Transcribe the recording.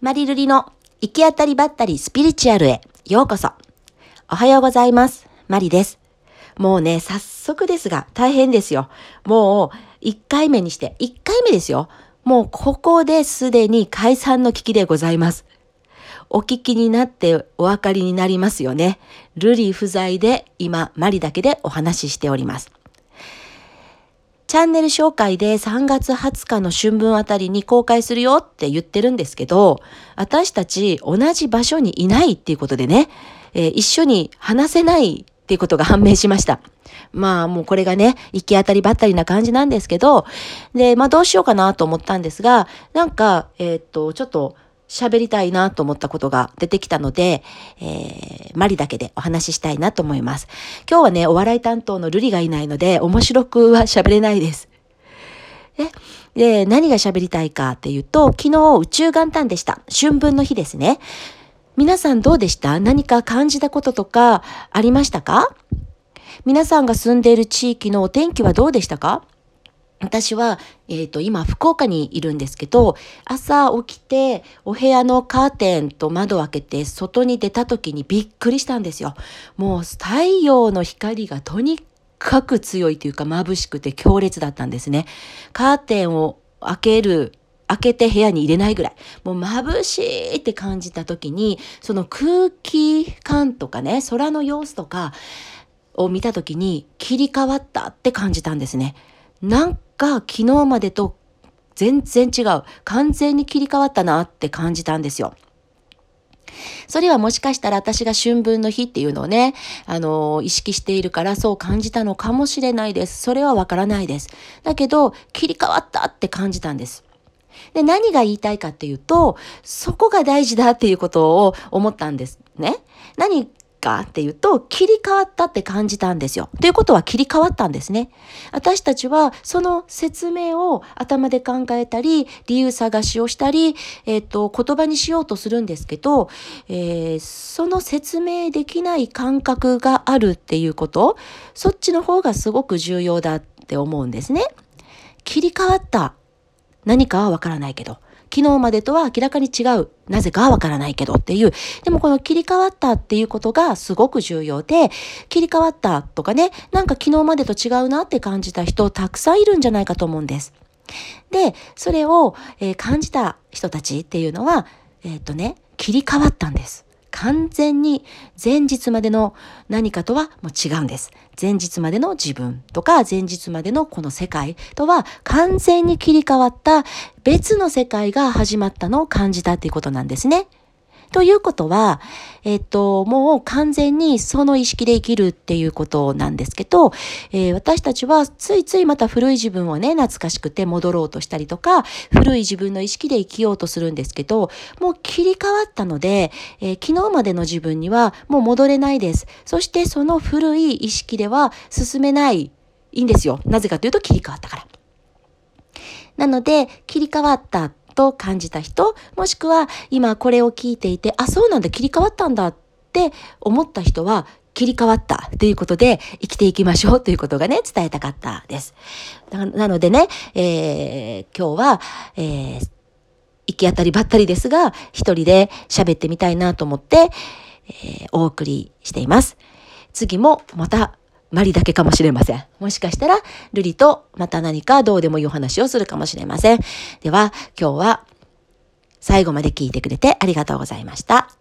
マリルリの行き当たりばったりスピリチュアルへようこそ。おはようございます。マリです。もうね、早速ですが大変ですよ。もう1回目にして、1回目ですよ。もうここですでに解散の危機でございます。お聞きになってお分かりになりますよね。ルリ不在で今、マリだけでお話ししております。チャンネル紹介で3月20日の春分あたりに公開するよって言ってるんですけど、私たち同じ場所にいないっていうことでね、えー、一緒に話せないっていうことが判明しました。まあもうこれがね、行き当たりばったりな感じなんですけど、で、まあどうしようかなと思ったんですが、なんか、えー、っと、ちょっと、喋りたいなと思ったことが出てきたので、えー、マリだけでお話ししたいなと思います。今日はね、お笑い担当のルリがいないので、面白くは喋れないです。で、何が喋りたいかっていうと、昨日宇宙元旦でした。春分の日ですね。皆さんどうでした？何か感じたこととかありましたか？皆さんが住んでいる地域のお天気はどうでしたか？私は、えっ、ー、と、今、福岡にいるんですけど、朝起きて、お部屋のカーテンと窓を開けて、外に出た時にびっくりしたんですよ。もう、太陽の光がとにかく強いというか、眩しくて強烈だったんですね。カーテンを開ける、開けて部屋に入れないぐらい。もう眩しいって感じた時に、その空気感とかね、空の様子とかを見た時に切り替わったって感じたんですね。なんが昨日までと全然違う。完全に切り替わったなって感じたんですよ。それはもしかしたら私が春分の日っていうのをね、あの、意識しているからそう感じたのかもしれないです。それはわからないです。だけど、切り替わったって感じたんです。で、何が言いたいかっていうと、そこが大事だっていうことを思ったんですね。何かっていうと、切り替わったって感じたんですよ。ということは切り替わったんですね。私たちはその説明を頭で考えたり、理由探しをしたり、えっ、ー、と、言葉にしようとするんですけど、えー、その説明できない感覚があるっていうこと、そっちの方がすごく重要だって思うんですね。切り替わった。何かはわからないけど。昨日までとは明らかに違う。なぜかわからないけどっていう。でもこの切り替わったっていうことがすごく重要で、切り替わったとかね、なんか昨日までと違うなって感じた人たくさんいるんじゃないかと思うんです。で、それを、えー、感じた人たちっていうのは、えっ、とね、切り替わったんです。完全に前日までの何かとはもう違うんです。前日までの自分とか前日までのこの世界とは完全に切り替わった別の世界が始まったのを感じたっていうことなんですね。ということは、えっと、もう完全にその意識で生きるっていうことなんですけど、えー、私たちはついついまた古い自分をね、懐かしくて戻ろうとしたりとか、古い自分の意識で生きようとするんですけど、もう切り替わったので、えー、昨日までの自分にはもう戻れないです。そしてその古い意識では進めない、いいんですよ。なぜかというと切り替わったから。なので、切り替わったと感じた人、もしくは今これを聞いていて、あ、そうなんだ、切り替わったんだって思った人は、切り替わったということで生きていきましょうということがね、伝えたかったです。なのでね、えー、今日は、えー、行き当たりばったりですが、一人で喋ってみたいなと思って、えー、お送りしています。次もまたマリだけかもしれません。もしかしたら、ルリとまた何かどうでもいいお話をするかもしれません。では、今日は最後まで聞いてくれてありがとうございました。